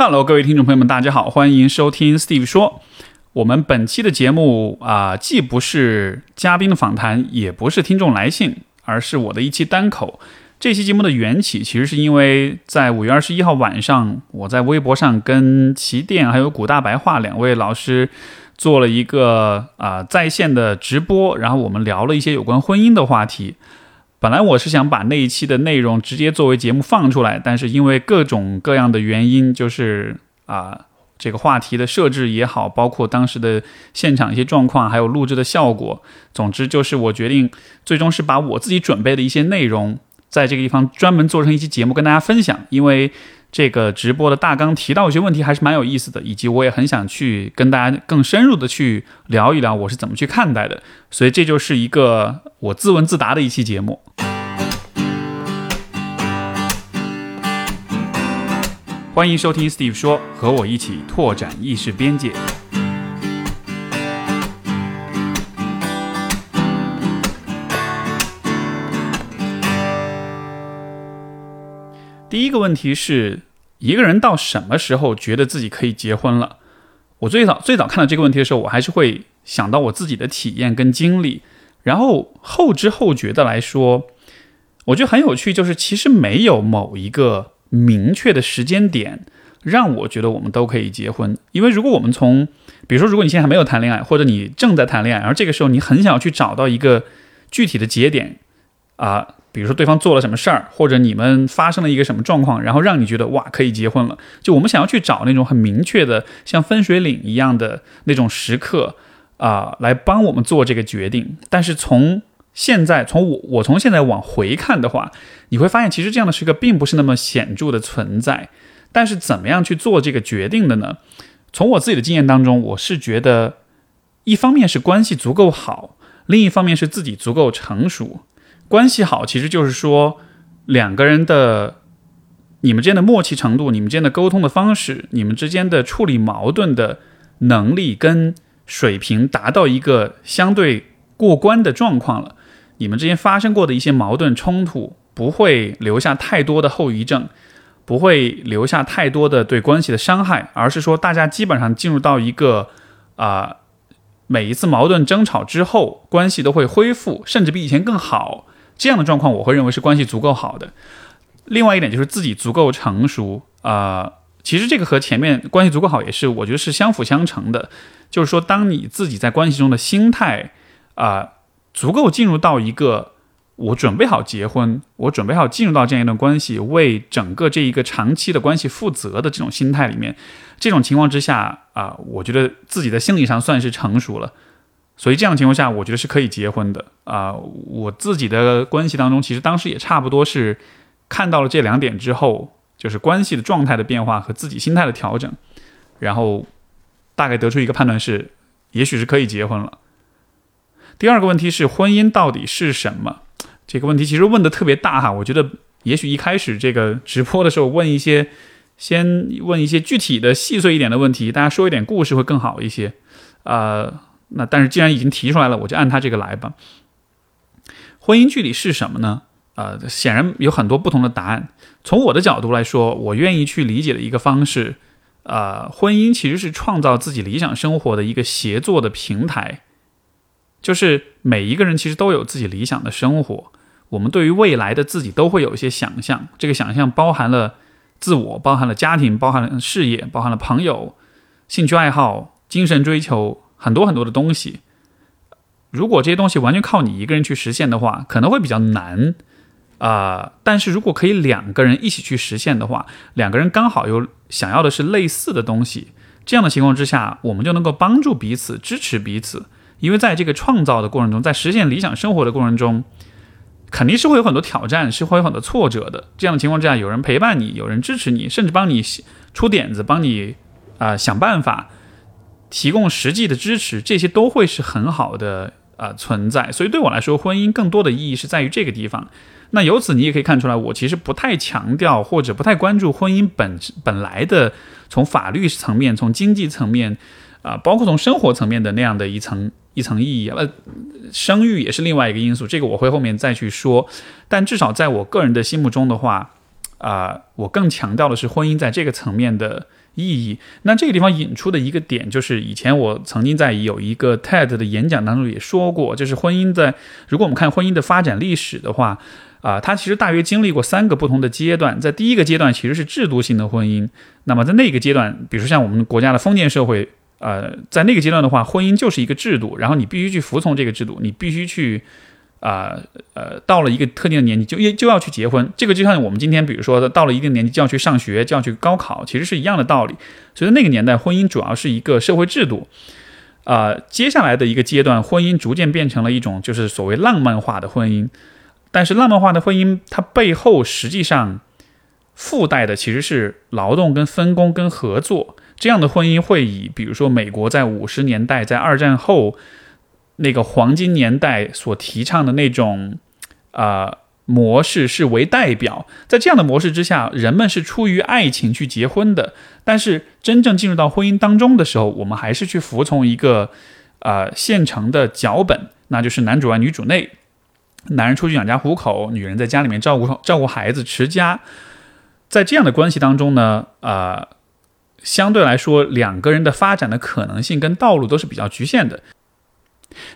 Hello，各位听众朋友们，大家好，欢迎收听 Steve 说。我们本期的节目啊、既不是嘉宾的访谈，也不是听众来信，而是我的一期单口。这期节目的缘起，其实是因为在五月二十一号晚上，我在微博上跟奇电还有古大白话两位老师做了一个啊、在线的直播，然后我们聊了一些有关婚姻的话题。本来我是想把那一期的内容直接作为节目放出来，但是因为各种各样的原因，就是啊、这个话题的设置也好，包括当时的现场一些状况，还有录制的效果，总之就是我决定最终是把我自己准备的一些内容，在这个地方专门做成一期节目跟大家分享，因为。这个直播的大纲提到一些问题还是蛮有意思的，以及我也很想去跟大家更深入的去聊一聊我是怎么去看待的，所以这就是一个我自问自答的一期节目。欢迎收听 Steve 说，和我一起拓展意识边界。第一个问题是，一个人到什么时候觉得自己可以结婚了？我最早最早看到这个问题的时候，我还是会想到我自己的体验跟经历，然后后知后觉的来说，我觉得很有趣，就是其实没有某一个明确的时间点让我觉得我们都可以结婚，因为如果我们从，比如说如果你现在还没有谈恋爱，或者你正在谈恋爱，然后这个时候你很想要去找到一个具体的节点啊。比如说对方做了什么事儿，或者你们发生了一个什么状况，然后让你觉得哇可以结婚了。就我们想要去找那种很明确的，像分水岭一样的那种时刻啊、来帮我们做这个决定。但是从现在，从我我从现在往回看的话，你会发现其实这样的时刻并不是那么显著的存在。但是怎么样去做这个决定的呢？从我自己的经验当中，我是觉得，一方面是关系足够好，另一方面是自己足够成熟。关系好，其实就是说两个人的你们之间的默契程度，你们之间的沟通的方式，你们之间的处理矛盾的能力跟水平达到一个相对过关的状况了。你们之间发生过的一些矛盾冲突，不会留下太多的后遗症，不会留下太多的对关系的伤害，而是说大家基本上进入到一个啊、每一次矛盾争吵之后，关系都会恢复，甚至比以前更好。这样的状况，我会认为是关系足够好的。另外一点就是自己足够成熟啊、其实这个和前面关系足够好也是，我觉得是相辅相成的。就是说，当你自己在关系中的心态啊、足够进入到一个我准备好结婚，我准备好进入到这样一段关系，为整个这一个长期的关系负责的这种心态里面，这种情况之下啊、我觉得自己的心理上算是成熟了。所以这样情况下，我觉得是可以结婚的啊、我自己的关系当中，其实当时也差不多是看到了这两点之后，就是关系的状态的变化和自己心态的调整，然后大概得出一个判断是，也许是可以结婚了。第二个问题是婚姻到底是什么？这个问题其实问的特别大哈，我觉得也许一开始这个直播的时候问一些，先问一些具体的细碎一点的问题，大家说一点故事会更好一些。呃，那但是既然已经提出来了，我就按他这个来吧。婚姻距离是什么呢？呃，显然有很多不同的答案。从我的角度来说，我愿意去理解的一个方式，呃，婚姻其实是创造自己理想生活的一个协作的平台。就是每一个人其实都有自己理想的生活，我们对于未来的自己都会有一些想象，这个想象包含了自我，包含了家庭，包含了事业，包含了朋友、兴趣爱好、精神追求，很多很多的东西。如果这些东西完全靠你一个人去实现的话，可能会比较难、呃但是如果可以两个人一起去实现的话，两个人刚好有想要的是类似的东西，这样的情况之下，我们就能够帮助彼此，支持彼此。因为在这个创造的过程中，在实现理想生活的过程中，肯定是会有很多挑战，是会有很多挫折的。这样的情况之下，有人陪伴你，有人支持你，甚至帮你出点子，帮你啊、想办法，提供实际的支持，这些都会是很好的呃存在。所以对我来说，婚姻更多的意义是在于这个地方。那由此你也可以看出来，我其实不太强调或者不太关注婚姻本本来的从法律层面、从经济层面啊、包括从生活层面的那样的一层一层意义。呃，生育也是另外一个因素，这个我会后面再去说。但至少在我个人的心目中的话，啊，我更强调的是婚姻在这个层面的意义。那这个地方引出的一个点，就是以前我曾经在有一个 TED 的演讲当中也说过，就是婚姻在如果我们看婚姻的发展历史的话，啊，它其实大约经历过三个不同的阶段。在第一个阶段，其实是制度性的婚姻。那么在那个阶段，比如说像我们国家的封建社会，呃，在那个阶段的话，婚姻就是一个制度，然后你必须去服从这个制度，你必须去。啊呃，到了一个特定的年纪就就要去结婚，这个就像我们今天，比如说到了一定年纪就要去上学，就要去高考，其实是一样的道理。所以那个年代，婚姻主要是一个社会制度。啊，接下来的一个阶段，婚姻逐渐变成了一种就是所谓浪漫化的婚姻。但是浪漫化的婚姻，它背后实际上附带的其实是劳动跟分工跟合作。这样的婚姻会以比如说美国在五十年代在二战后。那个黄金年代所提倡的那种，啊模式是为代表，在这样的模式之下，人们是出于爱情去结婚的。但是真正进入到婚姻当中的时候，我们还是去服从一个啊现成的脚本，那就是男主外女主内，男人出去养家糊口，女人在家里面照顾照顾孩子持家。在这样的关系当中呢，啊相对来说，两个人的发展的可能性跟道路都是比较局限的。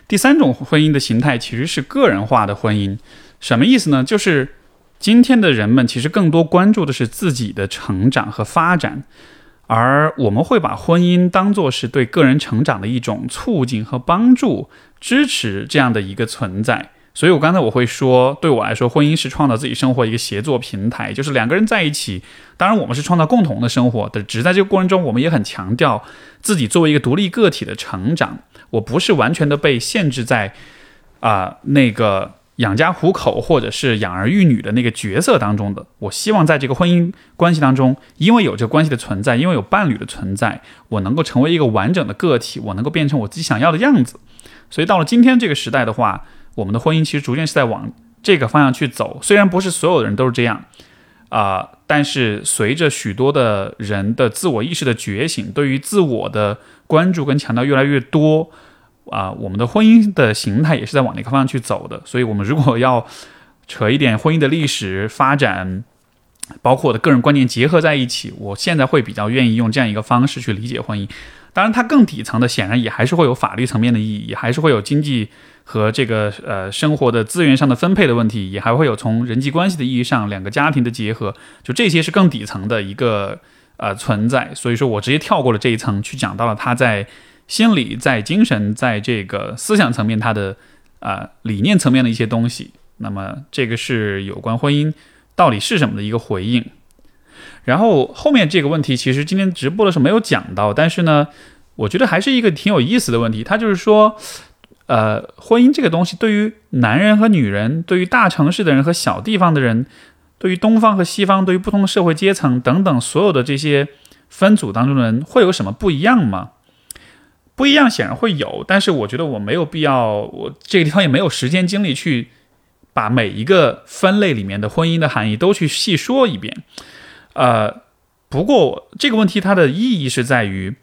第三种婚姻的形态其实是个人化的婚姻，什么意思呢？就是今天的人们其实更多关注的是自己的成长和发展，而我们会把婚姻当做是对个人成长的一种促进和帮助、支持这样的一个存在。所以我刚才我会说，对我来说，婚姻是创造自己生活一个协作平台，就是两个人在一起。当然，我们是创造共同的生活的，只是在这个过程中，我们也很强调自己作为一个独立个体的成长。我不是完全的被限制在啊那个养家糊口或者是养儿育女的那个角色当中的。我希望在这个婚姻关系当中，因为有这个关系的存在，因为有伴侣的存在，我能够成为一个完整的个体，我能够变成我自己想要的样子。所以到了今天这个时代的话。我们的婚姻其实逐渐是在往这个方向去走，虽然不是所有的人都是这样，啊，但是随着许多的人的自我意识的觉醒，对于自我的关注跟强调越来越多，啊，我们的婚姻的形态也是在往那个方向去走的。所以，我们如果要扯一点婚姻的历史发展，包括我的个人观念结合在一起，我现在会比较愿意用这样一个方式去理解婚姻。当然，它更底层的显然也还是会有法律层面的意义，还是会有经济和这个呃生活的资源上的分配的问题，也还会有从人际关系的意义上两个家庭的结合，就这些是更底层的一个呃存在。所以说我直接跳过了这一层，去讲到了他在心理、在精神、在这个思想层面他的啊理念层面的一些东西。那么这个是有关婚姻到底是什么的一个回应。然后后面这个问题，其实今天直播的时候没有讲到，但是呢，我觉得还是一个挺有意思的问题。它就是说，呃，婚姻这个东西，对于男人和女人，对于大城市的人和小地方的人，对于东方和西方，对于不同的社会阶层等等，所有的这些分组当中的人，会有什么不一样吗？不一样，显然会有，但是我觉得我没有必要，我这个地方也没有时间精力去把每一个分类里面的婚姻的含义都去细说一遍。呃，不过这个问题它的意义是在于，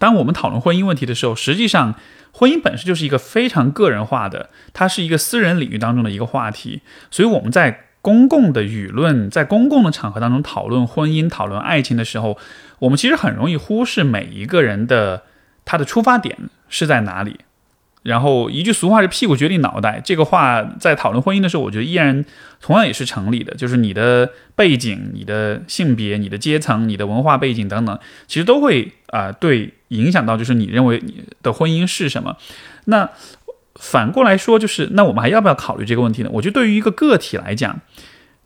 当我们讨论婚姻问题的时候，实际上婚姻本身就是一个非常个人化的，它是一个私人领域当中的一个话题。所以我们在公共的舆论、在公共的场合当中讨论婚姻、讨论爱情的时候，我们其实很容易忽视每一个人的他的出发点是在哪里。然后一句俗话是“屁股决定脑袋”，这个话在讨论婚姻的时候，我觉得依然同样也是成立的。就是你的背景、你的性别、你的阶层、你的文化背景等等，其实都会啊对影响到，就是你认为你的婚姻是什么。那反过来说，就是那我们还要不要考虑这个问题呢？我觉得对于一个个体来讲，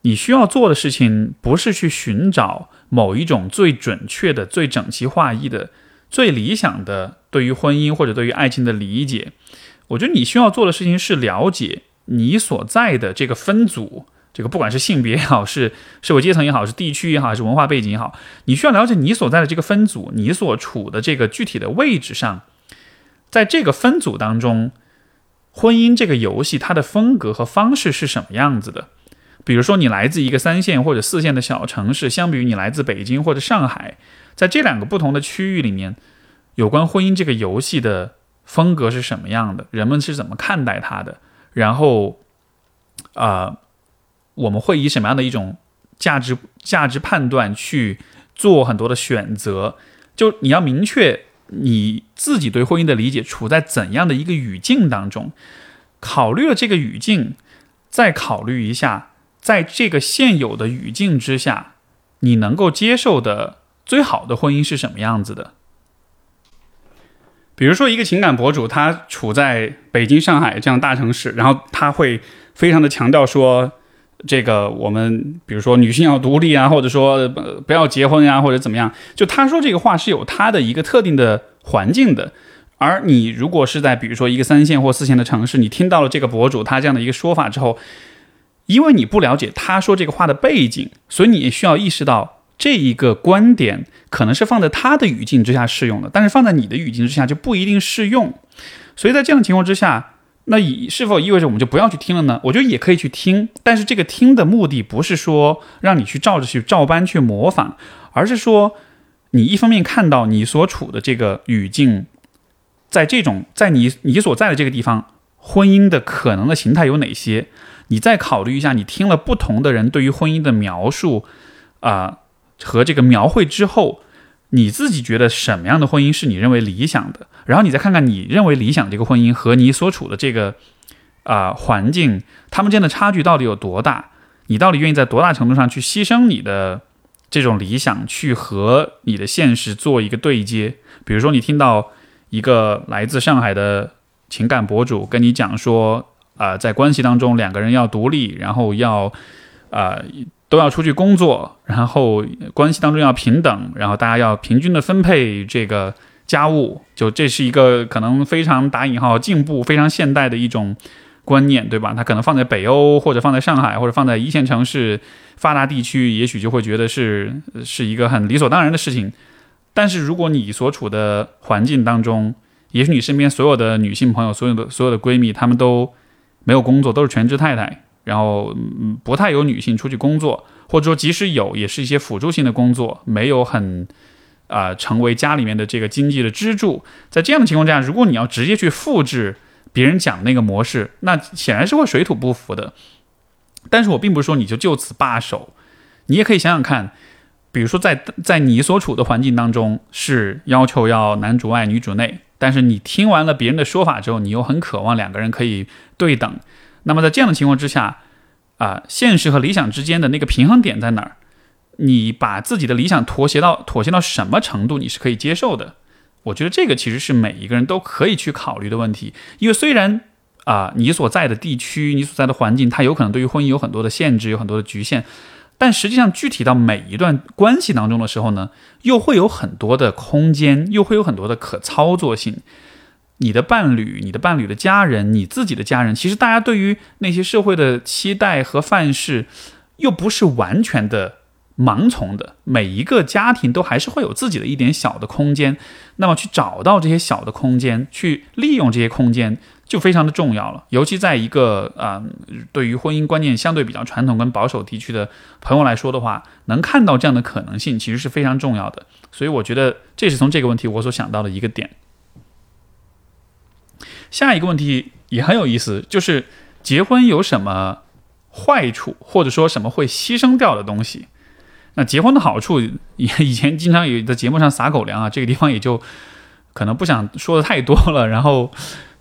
你需要做的事情不是去寻找某一种最准确的、最整齐划一的。最理想的对于婚姻或者对于爱情的理解，我觉得你需要做的事情是了解你所在的这个分组，这个不管是性别也好，是社会阶层也好，是地区也好，还是文化背景也好，你需要了解你所在的这个分组，你所处的这个具体的位置上，在这个分组当中，婚姻这个游戏它的风格和方式是什么样子的？比如说你来自一个三线或者四线的小城市，相比于你来自北京或者上海。在这两个不同的区域里面，有关婚姻这个游戏的风格是什么样的？人们是怎么看待它的？然后，啊，我们会以什么样的一种价值价值判断去做很多的选择。就你要明确你自己对婚姻的理解处在怎样的一个语境当中，考虑了这个语境，再考虑一下，在这个现有的语境之下，你能够接受的最好的婚姻是什么样子的。比如说，一个情感博主，他处在北京、上海这样大城市，然后他会非常的强调说。这个我们比如说女性要独立啊，或者说不要结婚呀，或者怎么样？就他说这个话是有他的一个特定的环境的。而你如果是在比如说一个三线或四线的城市，你听到了这个博主他这样的一个说法之后，因为你不了解他说这个话的背景，所以你也需要意识到这一个观点可能是放在他的语境之下适用的，但是放在你的语境之下就不一定适用。所以在这样的情况之下。那以是否意味着我们就不要去听了呢？我觉得也可以去听，但是这个听的目的不是说让你去照着去照搬去模仿，而是说你一方面看到你所处的这个语境，在这种在你你所在的这个地方，婚姻的可能的形态有哪些？你再考虑一下，你听了不同的人对于婚姻的描述啊和这个描绘之后。你自己觉得什么样的婚姻是你认为理想的？然后你再看看你认为理想这个婚姻和你所处的这个啊环境，他们之间的差距到底有多大？你到底愿意在多大程度上去牺牲你的这种理想，去和你的现实做一个对接？比如说，你听到一个来自上海的情感博主跟你讲说，啊，在关系当中两个人要独立，然后要啊。都要出去工作，然后关系当中要平等，然后大家要平均的分配这个家务，就这是一个可能非常打引号进步、非常现代的一种观念，对吧？它可能放在北欧，或者放在上海，或者放在一线城市发达地区，也许就会觉得是是一个很理所当然的事情。但是如果你所处的环境当中，也许你身边所有的女性朋友、所有的所有的闺蜜，她们都没有工作，都是全职太太。然后，嗯，不太有女性出去工作，或者说即使有，也是一些辅助性的工作，没有很，啊，成为家里面的这个经济的支柱。在这样的情况下，如果你要直接去复制别人讲那个模式，那显然是会水土不服的。但是我并不是说你就就此罢手，你也可以想想看，比如说在在你所处的环境当中是要求要男主外女主内，但是你听完了别人的说法之后，你又很渴望两个人可以对等。那么在这样的情况之下，啊，现实和理想之间的那个平衡点在哪儿？你把自己的理想妥协到妥协到什么程度，你是可以接受的？我觉得这个其实是每一个人都可以去考虑的问题。因为虽然啊，你所在的地区、你所在的环境，它有可能对于婚姻有很多的限制，有很多的局限，但实际上具体到每一段关系当中的时候呢，又会有很多的空间，又会有很多的可操作性。你的伴侣、你的伴侣的家人、你自己的家人，其实大家对于那些社会的期待和范式，又不是完全的盲从的。每一个家庭都还是会有自己的一点小的空间，那么去找到这些小的空间，去利用这些空间，就非常的重要了。尤其在一个啊，对于婚姻观念相对比较传统跟保守地区的朋友来说的话，能看到这样的可能性，其实是非常重要的。所以我觉得这是从这个问题我所想到的一个点。下一个问题也很有意思，就是结婚有什么坏处，或者说什么会牺牲掉的东西？那结婚的好处，也以前经常有在节目上撒狗粮啊，这个地方也就可能不想说的太多了，然后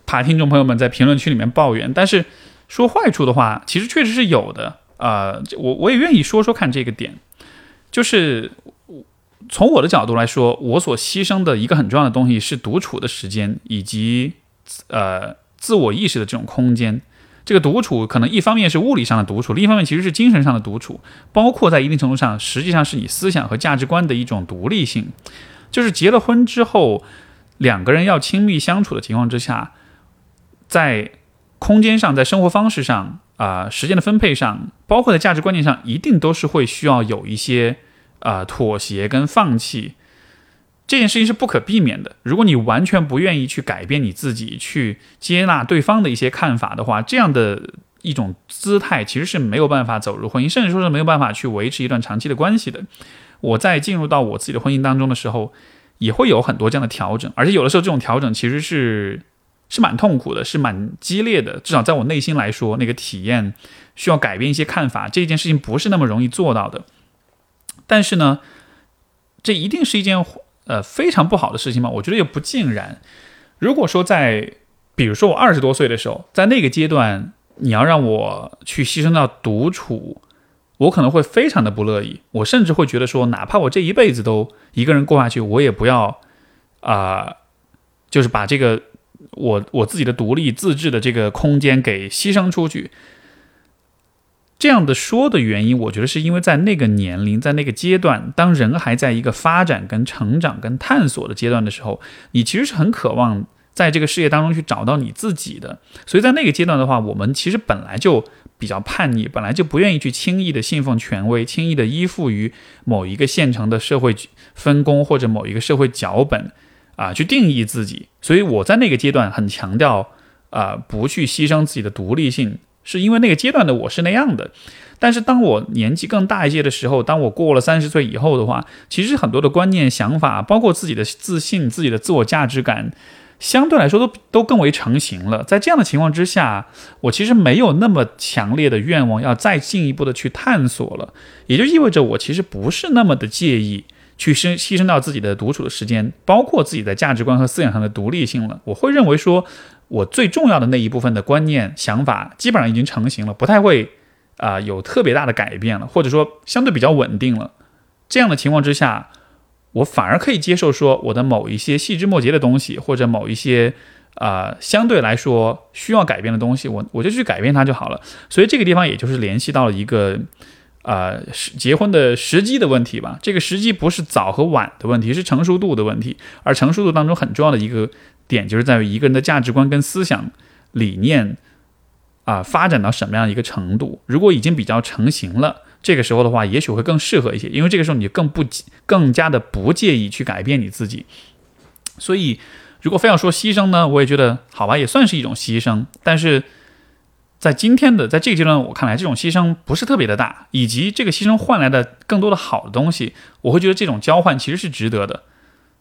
怕听众朋友们在评论区里面抱怨。但是说坏处的话，其实确实是有的啊，我我也愿意说说看这个点，就是从我的角度来说，我所牺牲的一个很重要的东西是独处的时间以及。呃，自我意识的这种空间，这个独处可能一方面是物理上的独处，另一方面其实是精神上的独处，包括在一定程度上，实际上是你思想和价值观的一种独立性。就是结了婚之后，两个人要亲密相处的情况之下，在空间上，在生活方式上，啊，时间的分配上，包括在价值观念上，一定都是会需要有一些啊妥协跟放弃。这件事情是不可避免的。如果你完全不愿意去改变你自己，去接纳对方的一些看法的话，这样的一种姿态其实是没有办法走入婚姻，甚至说是没有办法去维持一段长期的关系的。我在进入到我自己的婚姻当中的时候，也会有很多这样的调整，而且有的时候这种调整其实是是蛮痛苦的，是蛮激烈的。至少在我内心来说，那个体验需要改变一些看法，这件事情不是那么容易做到的。但是呢，这一定是一件呃非常不好的事情吗？我觉得也不尽然。如果说在，比如说我二十多岁的时候，在那个阶段，你要让我去牺牲到独处，我可能会非常的不乐意。我甚至会觉得说，哪怕我这一辈子都一个人过下去，我也不要啊，就是把这个我我自己的独立自治的这个空间给牺牲出去。这样的说的原因，我觉得是因为在那个年龄，在那个阶段，当人还在一个发展、跟成长、跟探索的阶段的时候，你其实是很渴望。在这个事业当中去找到你自己的，所以在那个阶段的话，我们其实本来就比较叛逆，本来就不愿意去轻易的信奉权威，轻易的依附于某一个现成的社会分工或者某一个社会脚本啊，去定义自己。所以我在那个阶段很强调啊，不去牺牲自己的独立性，是因为那个阶段的我是那样的。但是当我年纪更大一些的时候，当我过了三十岁以后的话，其实很多的观念、想法，包括自己的自信、自己的自我价值感。相对来说都都更为成型了，在这样的情况之下，我其实没有那么强烈的愿望要再进一步的去探索了，也就意味着我其实不是那么的介意去牺牺牲到自己的独处的时间，包括自己的价值观和思想上的独立性了。我会认为说，我最重要的那一部分的观念想法基本上已经成型了，不太会啊有特别大的改变了，或者说相对比较稳定了。这样的情况之下。我反而可以接受说我的某一些细枝末节的东西，或者某一些啊相对来说需要改变的东西，我我就去改变它就好了。所以这个地方也就是联系到了一个啊结婚的时机的问题吧。这个时机不是早和晚的问题，是成熟度的问题。而成熟度当中很重要的一个点，就是在于一个人的价值观跟思想理念啊发展到什么样一个程度。如果已经比较成型了。这个时候的话，也许会更适合一些，因为这个时候你更不更加的不介意去改变你自己。所以，如果非要说牺牲呢，我也觉得好吧，也算是一种牺牲。但是在今天的在这个阶段，我看来这种牺牲不是特别的大，以及这个牺牲换来的更多的好的东西，我会觉得这种交换其实是值得的。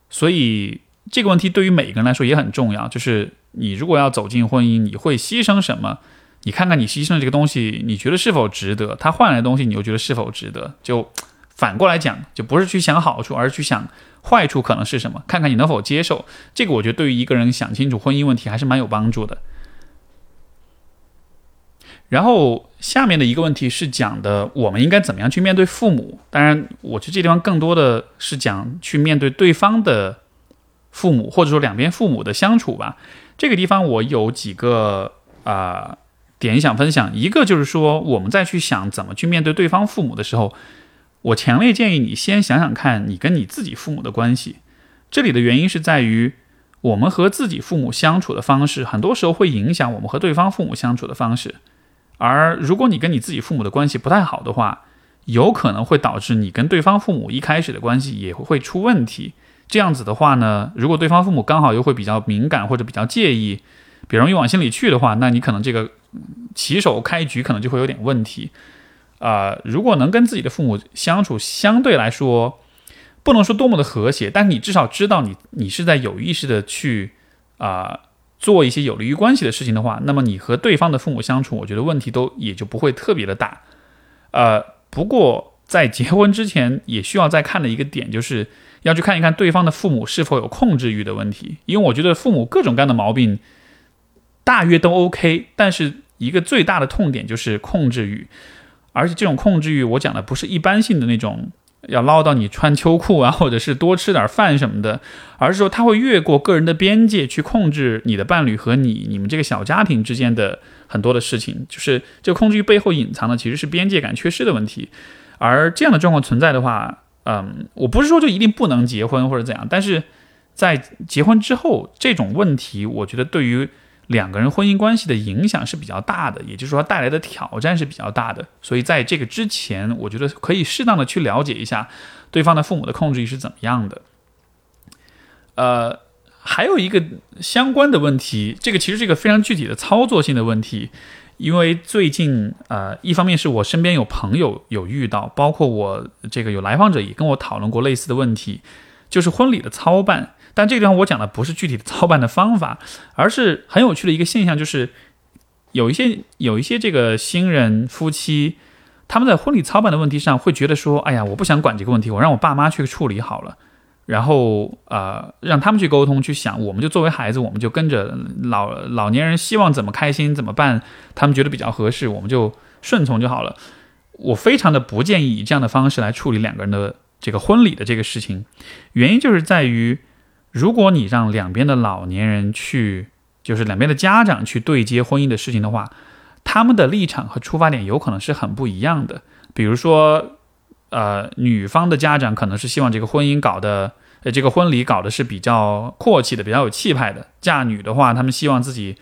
所以这个问题对于每个人来说也很重要，就是你如果要走进婚姻，你会牺牲什么？你看看你牺牲的这个东西，你觉得是否值得？他换来的东西，你又觉得是否值得？就反过来讲，就不是去想好处，而是去想坏处可能是什么，看看你能否接受。这个我觉得对于一个人想清楚婚姻问题还是蛮有帮助的。然后下面的一个问题是讲的我们应该怎么样去面对父母。当然，我觉得这地方更多的是讲去面对对方的父母，或者说两边父母的相处吧。这个地方我有几个啊。点想分享一个，就是说我们再去想怎么去面对对方父母的时候，我强烈建议你先想想看你跟你自己父母的关系。这里的原因是在于，我们和自己父母相处的方式，很多时候会影响我们和对方父母相处的方式。而如果你跟你自己父母的关系不太好的话，有可能会导致你跟对方父母一开始的关系也会出问题。这样子的话呢，如果对方父母刚好又会比较敏感或者比较介意，比较容易往心里去的话，那你可能这个。起手开局可能就会有点问题，啊，如果能跟自己的父母相处相对来说不能说多么的和谐，但你至少知道你你是在有意识的去啊做一些有利于关系的事情的话，那么你和对方的父母相处，我觉得问题都也就不会特别的大。呃，不过在结婚之前也需要再看的一个点，就是要去看一看对方的父母是否有控制欲的问题，因为我觉得父母各种各样的毛病。大约都 OK，但是一个最大的痛点就是控制欲，而且这种控制欲，我讲的不是一般性的那种要唠叨你穿秋裤啊，或者是多吃点饭什么的，而是说他会越过个人的边界去控制你的伴侣和你你们这个小家庭之间的很多的事情，就是这控制欲背后隐藏的其实是边界感缺失的问题，而这样的状况存在的话，嗯，我不是说就一定不能结婚或者怎样，但是在结婚之后，这种问题，我觉得对于。两个人婚姻关系的影响是比较大的，也就是说带来的挑战是比较大的。所以在这个之前，我觉得可以适当的去了解一下对方的父母的控制欲是怎么样的。呃，还有一个相关的问题，这个其实是一个非常具体的操作性的问题，因为最近呃，一方面是我身边有朋友有遇到，包括我这个有来访者也跟我讨论过类似的问题，就是婚礼的操办。但这个地方我讲的不是具体的操办的方法，而是很有趣的一个现象，就是有一些有一些这个新人夫妻，他们在婚礼操办的问题上会觉得说，哎呀，我不想管这个问题，我让我爸妈去处理好了。然后呃，让他们去沟通去想，我们就作为孩子，我们就跟着老老年人希望怎么开心怎么办，他们觉得比较合适，我们就顺从就好了。我非常的不建议以这样的方式来处理两个人的这个婚礼的这个事情，原因就是在于，如果你让两边的老年人去，就是两边的家长去对接婚姻的事情的话，他们的立场和出发点有可能是很不一样的。比如说，呃，女方的家长可能是希望这个婚姻搞得。呃，这个婚礼搞的是比较阔气的，比较有气派的。嫁女的话，他们希望自己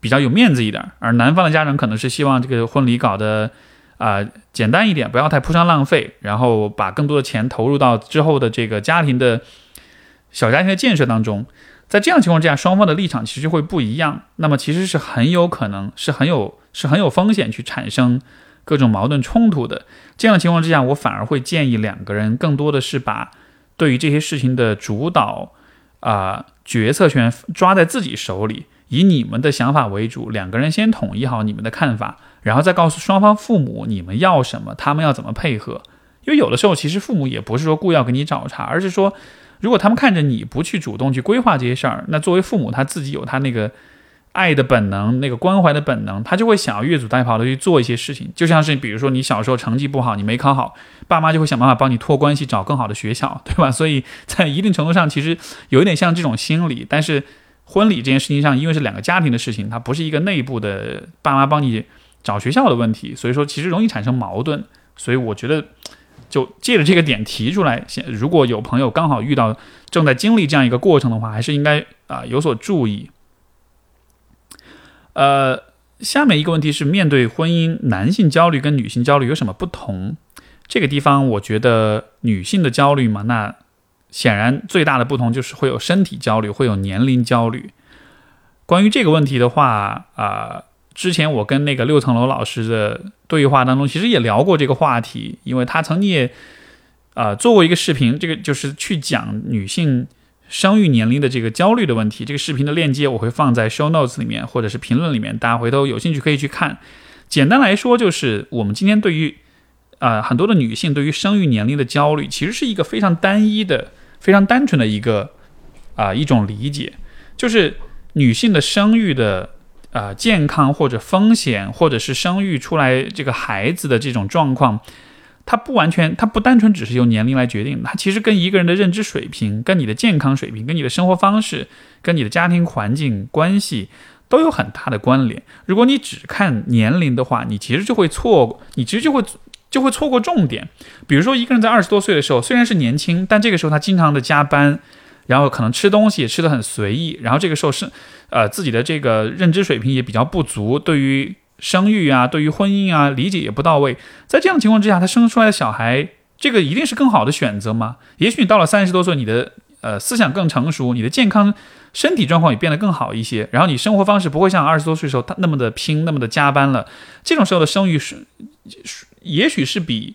比较有面子一点，而男方的家长可能是希望这个婚礼搞得啊简单一点，不要太铺张浪费，然后把更多的钱投入到之后的这个家庭的小家庭的建设当中。在这样情况之下，双方的立场其实会不一样，那么其实是很有可能是很有是很有风险去产生各种矛盾冲突的。这样的情况之下，我反而会建议两个人更多的是把。对于这些事情的主导，啊，决策权抓在自己手里，以你们的想法为主，两个人先统一好你们的看法，然后再告诉双方父母你们要什么，他们要怎么配合。因为有的时候其实父母也不是说故意要给你找茬，而是说，如果他们看着你不去主动去规划这些事儿，那作为父母他自己有他那个。爱的本能，那个关怀的本能，他就会想要越俎代庖的去做一些事情。就像是比如说，你小时候成绩不好，你没考好，爸妈就会想办法帮你托关系找更好的学校，对吧？所以在一定程度上，其实有一点像这种心理。但是婚礼这件事情上，因为是两个家庭的事情，它不是一个内部的爸妈帮你找学校的问题，所以说其实容易产生矛盾。所以我觉得，就借着这个点提出来，如果有朋友刚好遇到正在经历这样一个过程的话，还是应该啊有所注意。呃，下面一个问题是，面对婚姻，男性焦虑跟女性焦虑有什么不同？这个地方，我觉得女性的焦虑嘛，那显然最大的不同就是会有身体焦虑，会有年龄焦虑。关于这个问题的话，啊，之前我跟那个六层楼老师的对话当中，其实也聊过这个话题，因为他曾经也啊做过一个视频，这个就是去讲女性。生育年龄的这个焦虑的问题，这个视频的链接我会放在 show notes 里面，或者是评论里面，大家回头有兴趣可以去看。简单来说，就是我们今天对于啊很多的女性对于生育年龄的焦虑，其实是一个非常单一的、非常单纯的一个啊一种理解，就是女性的生育的啊健康或者风险，或者是生育出来这个孩子的这种状况。它不完全，它不单纯只是由年龄来决定，它其实跟一个人的认知水平、跟你的健康水平、跟你的生活方式、跟你的家庭环境关系都有很大的关联。如果你只看年龄的话，你其实就会错，你其实就会就会错过重点。比如说，一个人在二十多岁的时候虽然是年轻，但这个时候他经常的加班，然后可能吃东西也吃的很随意，然后这个时候是呃自己的这个认知水平也比较不足，对于。生育啊，对于婚姻啊，理解也不到位。在这样情况之下，他生出来的小孩，这个一定是更好的选择吗？也许你到了三十多岁，你的呃思想更成熟，你的健康身体状况也变得更好一些，然后你生活方式不会像二十多岁的时候他那么的拼，那么的加班了。这种时候的生育是，也许是比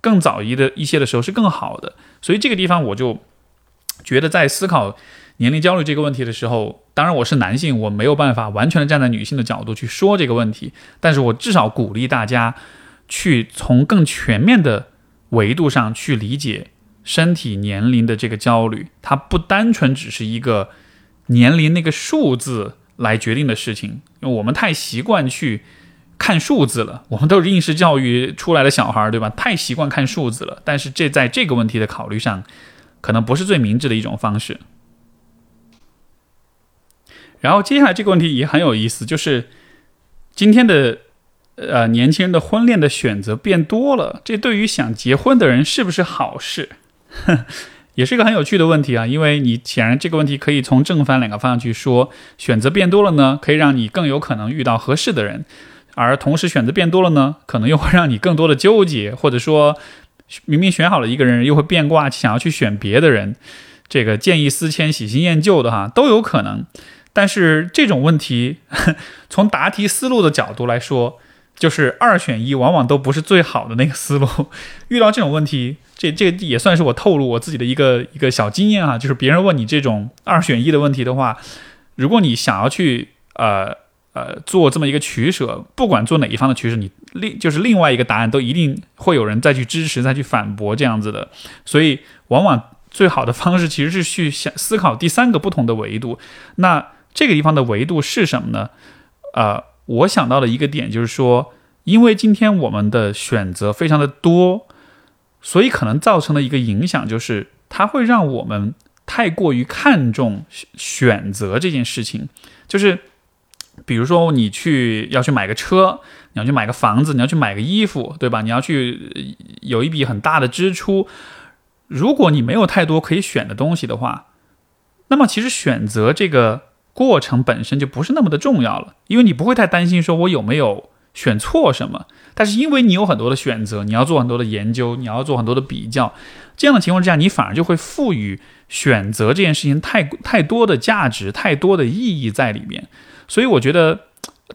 更早一的一些的时候是更好的。所以这个地方我就觉得在思考。年龄焦虑这个问题的时候，当然我是男性，我没有办法完全的站在女性的角度去说这个问题，但是我至少鼓励大家去从更全面的维度上去理解身体年龄的这个焦虑，它不单纯只是一个年龄那个数字来决定的事情，因为我们太习惯去看数字了，我们都是应试教育出来的小孩，对吧？太习惯看数字了，但是这在这个问题的考虑上，可能不是最明智的一种方式。然后接下来这个问题也很有意思，就是今天的呃年轻人的婚恋的选择变多了，这对于想结婚的人是不是好事？也是一个很有趣的问题啊，因为你显然这个问题可以从正反两个方向去说。选择变多了呢，可以让你更有可能遇到合适的人；而同时选择变多了呢，可能又会让你更多的纠结，或者说明明选好了一个人，又会变卦想要去选别的人，这个见异思迁、喜新厌旧的哈，都有可能。但是这种问题，从答题思路的角度来说，就是二选一，往往都不是最好的那个思路。遇到这种问题，这这也算是我透露我自己的一个一个小经验啊。就是别人问你这种二选一的问题的话，如果你想要去呃呃做这么一个取舍，不管做哪一方的取舍，你另就是另外一个答案都一定会有人再去支持、再去反驳这样子的。所以，往往最好的方式其实是去想思考第三个不同的维度。那这个地方的维度是什么呢？呃。我想到的一个点就是说，因为今天我们的选择非常的多，所以可能造成的一个影响就是，它会让我们太过于看重选择这件事情。就是，比如说你去要去买个车，你要去买个房子，你要去买个衣服，对吧？你要去有一笔很大的支出，如果你没有太多可以选的东西的话，那么其实选择这个。过程本身就不是那么的重要了，因为你不会太担心说我有没有选错什么。但是因为你有很多的选择，你要做很多的研究，你要做很多的比较，这样的情况之下，你反而就会赋予选择这件事情太太多的价值、太多的意义在里面。所以我觉得，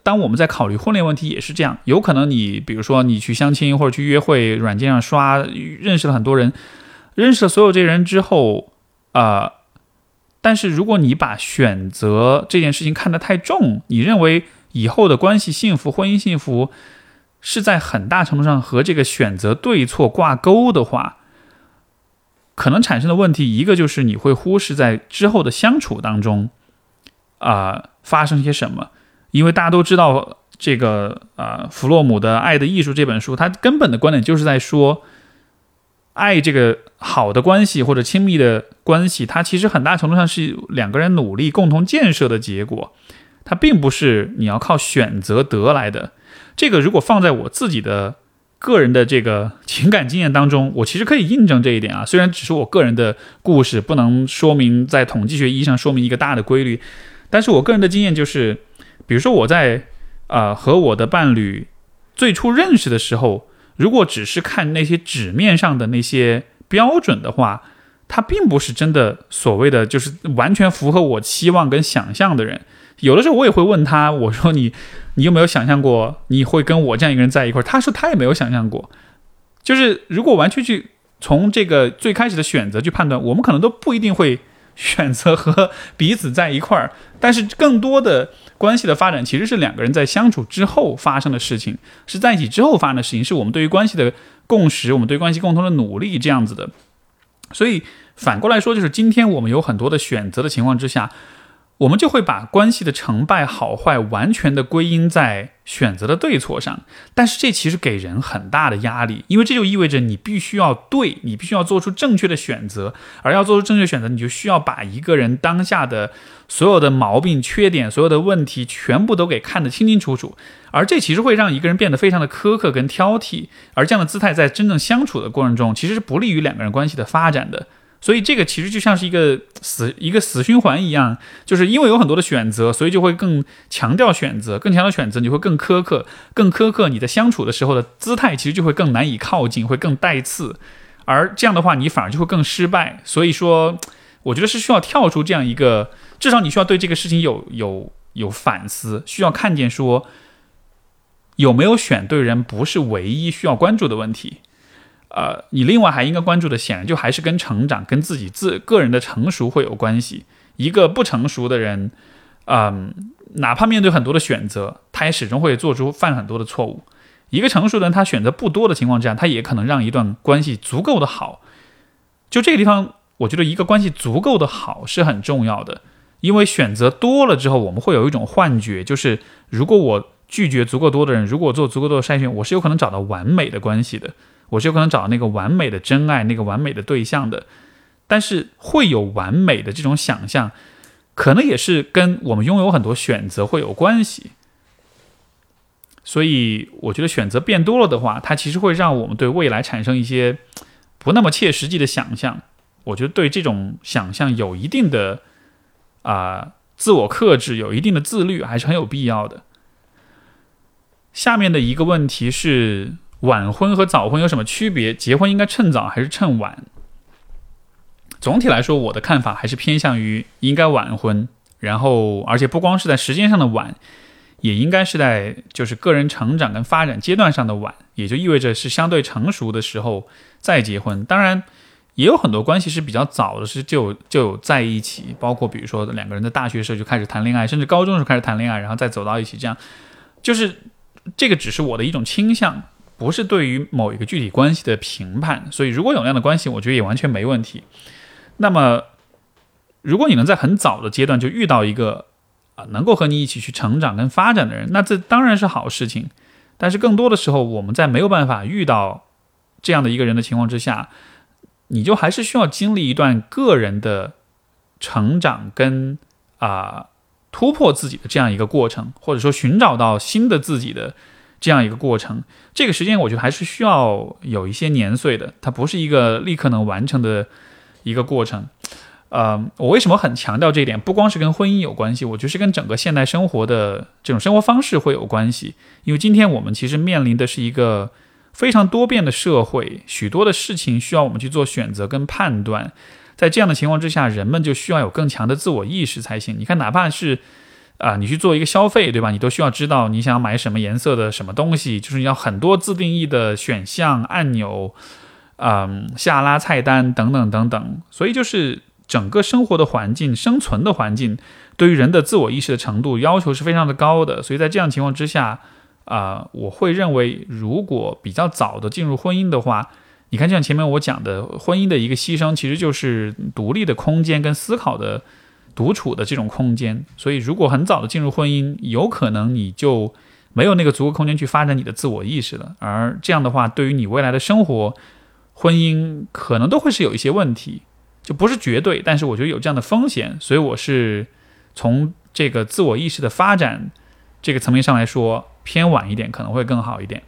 当我们在考虑婚恋问题也是这样，有可能你比如说你去相亲或者去约会软件上刷，认识了很多人，认识了所有这些人之后，啊。但是，如果你把选择这件事情看得太重，你认为以后的关系幸福、婚姻幸福是在很大程度上和这个选择对错挂钩的话，可能产生的问题，一个就是你会忽视在之后的相处当中，啊，发生些什么？因为大家都知道，这个啊，弗洛姆的《爱的艺术》这本书，它根本的观点就是在说。爱这个好的关系或者亲密的关系，它其实很大程度上是两个人努力共同建设的结果，它并不是你要靠选择得来的。这个如果放在我自己的个人的这个情感经验当中，我其实可以印证这一点啊。虽然只是我个人的故事，不能说明在统计学意义上说明一个大的规律，但是我个人的经验就是，比如说我在啊和我的伴侣最初认识的时候。如果只是看那些纸面上的那些标准的话，他并不是真的所谓的就是完全符合我期望跟想象的人。有的时候我也会问他，我说你，你有没有想象过你会跟我这样一个人在一块？他说他也没有想象过。就是如果完全去从这个最开始的选择去判断，我们可能都不一定会选择和彼此在一块儿。但是更多的。关系的发展其实是两个人在相处之后发生的事情，是在一起之后发生的事情，是我们对于关系的共识，我们对关系共同的努力这样子的。所以反过来说，就是今天我们有很多的选择的情况之下。我们就会把关系的成败好坏完全的归因在选择的对错上，但是这其实给人很大的压力，因为这就意味着你必须要对，你必须要做出正确的选择，而要做出正确选择，你就需要把一个人当下的所有的毛病、缺点、所有的问题全部都给看得清清楚楚，而这其实会让一个人变得非常的苛刻跟挑剔，而这样的姿态在真正相处的过程中，其实是不利于两个人关系的发展的。所以这个其实就像是一个死一个死循环一样，就是因为有很多的选择，所以就会更强调选择，更强调选择，你会更苛刻，更苛刻，你在相处的时候的姿态其实就会更难以靠近，会更带刺，而这样的话你反而就会更失败。所以说，我觉得是需要跳出这样一个，至少你需要对这个事情有有有反思，需要看见说有没有选对人不是唯一需要关注的问题。呃，你另外还应该关注的，显然就还是跟成长、跟自己自个人的成熟会有关系。一个不成熟的人，嗯，哪怕面对很多的选择，他也始终会做出犯很多的错误。一个成熟的人，他选择不多的情况之下，他也可能让一段关系足够的好。就这个地方，我觉得一个关系足够的好是很重要的，因为选择多了之后，我们会有一种幻觉，就是如果我拒绝足够多的人，如果做足够多的筛选，我是有可能找到完美的关系的。我是有可能找那个完美的真爱，那个完美的对象的，但是会有完美的这种想象，可能也是跟我们拥有很多选择会有关系。所以，我觉得选择变多了的话，它其实会让我们对未来产生一些不那么切实际的想象。我觉得对这种想象有一定的啊自我克制，有一定的自律，还是很有必要的。下面的一个问题是。晚婚和早婚有什么区别？结婚应该趁早还是趁晚？总体来说，我的看法还是偏向于应该晚婚。然后，而且不光是在时间上的晚，也应该是在就是个人成长跟发展阶段上的晚，也就意味着是相对成熟的时候再结婚。当然，也有很多关系是比较早的，是就就在一起，包括比如说两个人在大学时候就开始谈恋爱，甚至高中的时候开始谈恋爱，然后再走到一起，这样就是这个只是我的一种倾向，不是对于某一个具体关系的评判。所以，如果有那样的关系，我觉得也完全没问题。那么，如果你能在很早的阶段就遇到一个。啊，能够和你一起去成长跟发展的人，那这当然是好事情。但是更多的时候，我们在没有办法遇到这样的一个人的情况之下，你就还是需要经历一段个人的成长跟啊突破自己的这样一个过程，或者说寻找到新的自己的这样一个过程。这个时间，我觉得还是需要有一些年岁的，它不是一个立刻能完成的一个过程。呃，我为什么很强调这一点？不光是跟婚姻有关系，我觉得是跟整个现代生活的这种生活方式会有关系。因为今天我们其实面临的是一个非常多变的社会，许多的事情需要我们去做选择跟判断。在这样的情况之下，人们就需要有更强的自我意识才行。你看，哪怕是啊，你去做一个消费，对吧？你都需要知道你想买什么颜色的什么东西，就是要很多自定义的选项、按钮，嗯，下拉菜单等等等等。所以就是。整个生活的环境、生存的环境，对于人的自我意识的程度要求是非常的高的。所以在这样情况之下，啊，我会认为，如果比较早的进入婚姻的话，你看，像前面我讲的，婚姻的一个牺牲，其实就是独立的空间跟思考的独处的这种空间。所以，如果很早的进入婚姻，有可能你就没有那个足够空间去发展你的自我意识了。而这样的话，对于你未来的生活、婚姻，可能都会是有一些问题。就不是绝对，但是我觉得有这样的风险，所以我是从这个自我意识的发展这个层面上来说，偏晚一点可能会更好一点。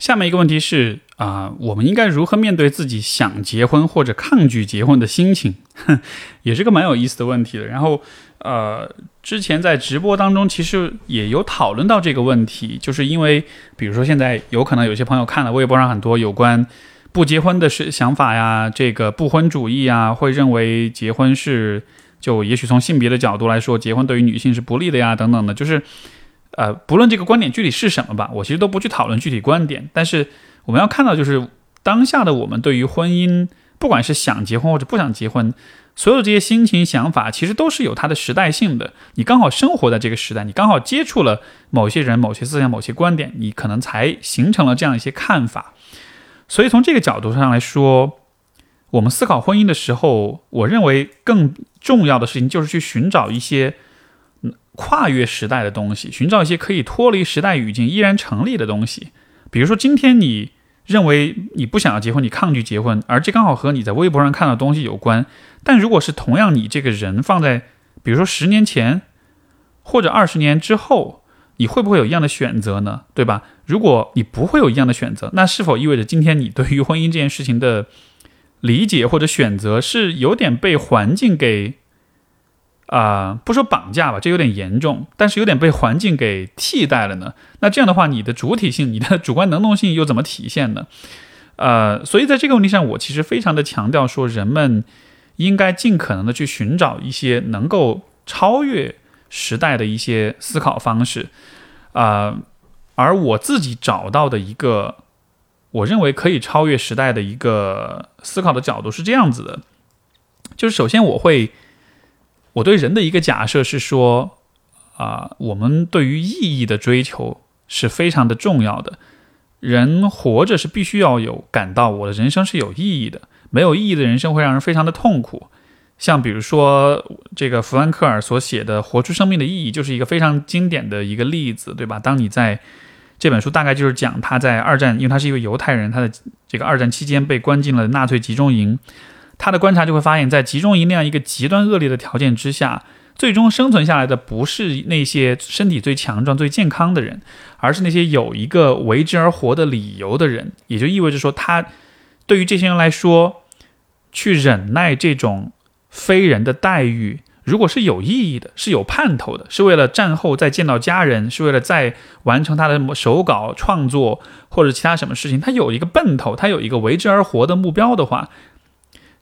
下面一个问题是啊，我们应该如何面对自己想结婚或者抗拒结婚的心情？哼 也是个蛮有意思的问题的。然后呃，之前在直播当中其实也有讨论到这个问题，就是因为比如说现在有可能有些朋友看了微博上很多有关。不结婚的是想法呀，这个不婚主义啊，会认为结婚是就也许从性别的角度来说，结婚对于女性是不利的呀，等等的，就是呃，不论这个观点具体是什么吧，我其实都不去讨论具体观点。但是我们要看到，就是当下的我们对于婚姻，不管是想结婚或者不想结婚，所有这些心情想法，其实都是有它的时代性的。你刚好生活在这个时代，你刚好接触了某些人、某些思想、某些观点，你可能才形成了这样一些看法。所以从这个角度上来说，我们思考婚姻的时候，我认为更重要的事情就是去寻找一些跨越时代的东西，寻找一些可以脱离时代语境依然成立的东西。比如说，今天你认为你不想要结婚，你抗拒结婚，而这刚好和你在微博上看到东西有关。但如果是同样，你这个人放在，比如说十年前或者二十年之后。你会不会有一样的选择呢？对吧？如果你不会有一样的选择，那是否意味着今天你对于婚姻这件事情的理解或者选择是有点被环境给啊，不说绑架吧，这有点严重，但是有点被环境给替代了呢？那这样的话，你的主体性、你的主观能动性又怎么体现呢？呃，所以在这个问题上，我其实非常的强调说，人们应该尽可能的去寻找一些能够超越。时代的一些思考方式，啊，而我自己找到的一个，我认为可以超越时代的一个思考的角度是这样子的，就是首先我会，我对人的一个假设是说，啊，我们对于意义的追求是非常的重要的，人活着是必须要有感到我的人生是有意义的，没有意义的人生会让人非常的痛苦。像比如说，这个弗兰克尔所写的《活出生命的意义》就是一个非常经典的一个例子，对吧？当你在这本书大概就是讲他在二战，因为他是一位犹太人，他的这个二战期间被关进了纳粹集中营，他的观察就会发现，在集中营那样一个极端恶劣的条件之下，最终生存下来的不是那些身体最强壮、最健康的人，而是那些有一个为之而活的理由的人。也就意味着说，他对于这些人来说，去忍耐这种。非人的待遇，如果是有意义的，是有盼头的，是为了战后再见到家人，是为了再完成他的手稿创作或者其他什么事情，他有一个奔头，他有一个为之而活的目标的话，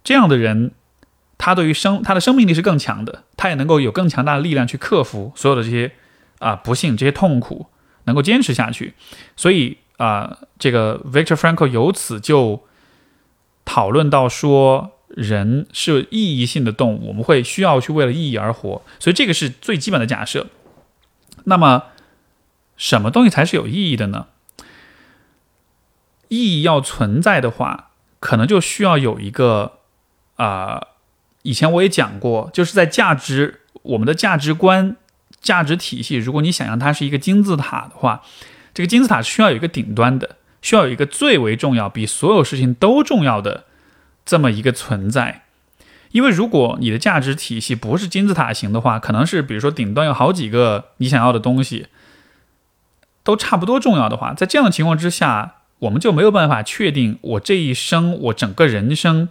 这样的人，他对于生他的生命力是更强的，他也能够有更强大的力量去克服所有的这些啊不幸、这些痛苦，能够坚持下去。所以啊，这个 Victor Frankl 由此就讨论到说，人是意义性的动物，我们会需要去为了意义而活。所以这个是最基本的假设。那么，什么东西才是有意义的呢？意义要存在的话，可能就需要有一个啊，以前我也讲过，就是在价值我们的价值观、价值体系，如果你想象它是一个金字塔的话，这个金字塔需要有一个顶端的，需要有一个最为重要、比所有事情都重要的这么一个存在。因为如果你的价值体系不是金字塔型的话，可能是比如说顶端有好几个你想要的东西，都差不多重要的话，在这样的情况之下，我们就没有办法确定我这一生、我整个人生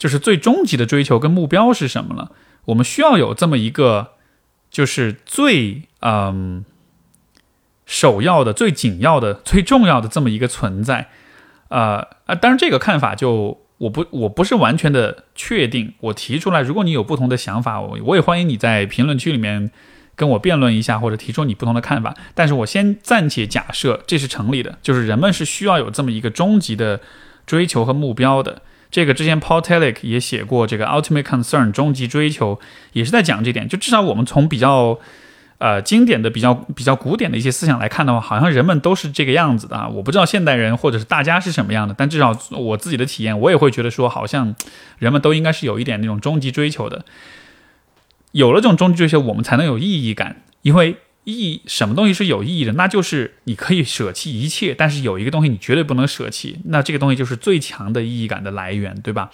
就是最终极的追求跟目标是什么了。我们需要有这么一个，就是最嗯首要的、最紧要的、最重要的这么一个存在。呃啊，当然这个看法就。我不，我不是完全的确定。我提出来，如果你有不同的想法，我我也欢迎你在评论区里面跟我辩论一下，或者提出你不同的看法。但是我先暂且假设这是成立的，就是人们是需要有这么一个终极的追求和目标的。这个之前 Paul Tillich 也写过这个 Ultimate Concern 终极追求，也是在讲这点。就至少我们从比较。呃，经典的比较比较古典的一些思想来看的话，好像人们都是这个样子的啊。我不知道现代人或者是大家是什么样的，但至少我自己的体验，我也会觉得说，好像人们都应该是有一点那种终极追求的。有了这种终极追求，我们才能有意义感。因为意义什么东西是有意义的？那就是你可以舍弃一切，但是有一个东西你绝对不能舍弃，那这个东西就是最强的意义感的来源，对吧？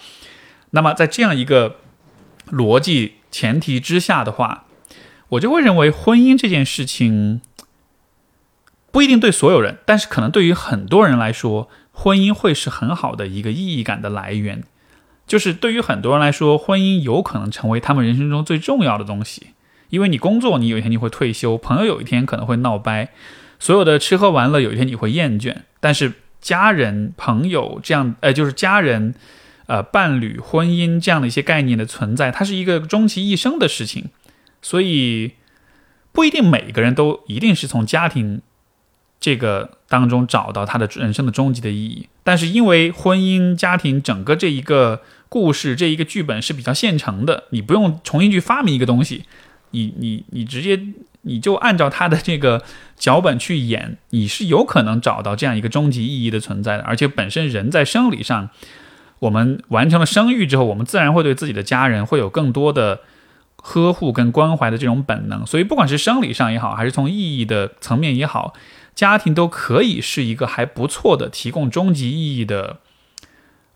那么在这样一个逻辑前提之下的话。我就会认为婚姻这件事情不一定对所有人，但是可能对于很多人来说，婚姻会是很好的一个意义感的来源。就是对于很多人来说，婚姻有可能成为他们人生中最重要的东西。因为你工作，你有一天你会退休；朋友有一天可能会闹掰；所有的吃喝玩乐有一天你会厌倦。但是家人、朋友这样，呃，就是家人、呃，伴侣、婚姻这样的一些概念的存在，它是一个终其一生的事情。所以不一定每个人都一定是从家庭这个当中找到他的人生的终极的意义，但是因为婚姻家庭整个这一个故事这一个剧本是比较现成的，你不用重新去发明一个东西，你你你直接你就按照他的这个脚本去演，你是有可能找到这样一个终极意义的存在的。而且本身人在生理上，我们完成了生育之后，我们自然会对自己的家人会有更多的。呵护跟关怀的这种本能，所以不管是生理上也好，还是从意义的层面也好，家庭都可以是一个还不错的提供终极意义的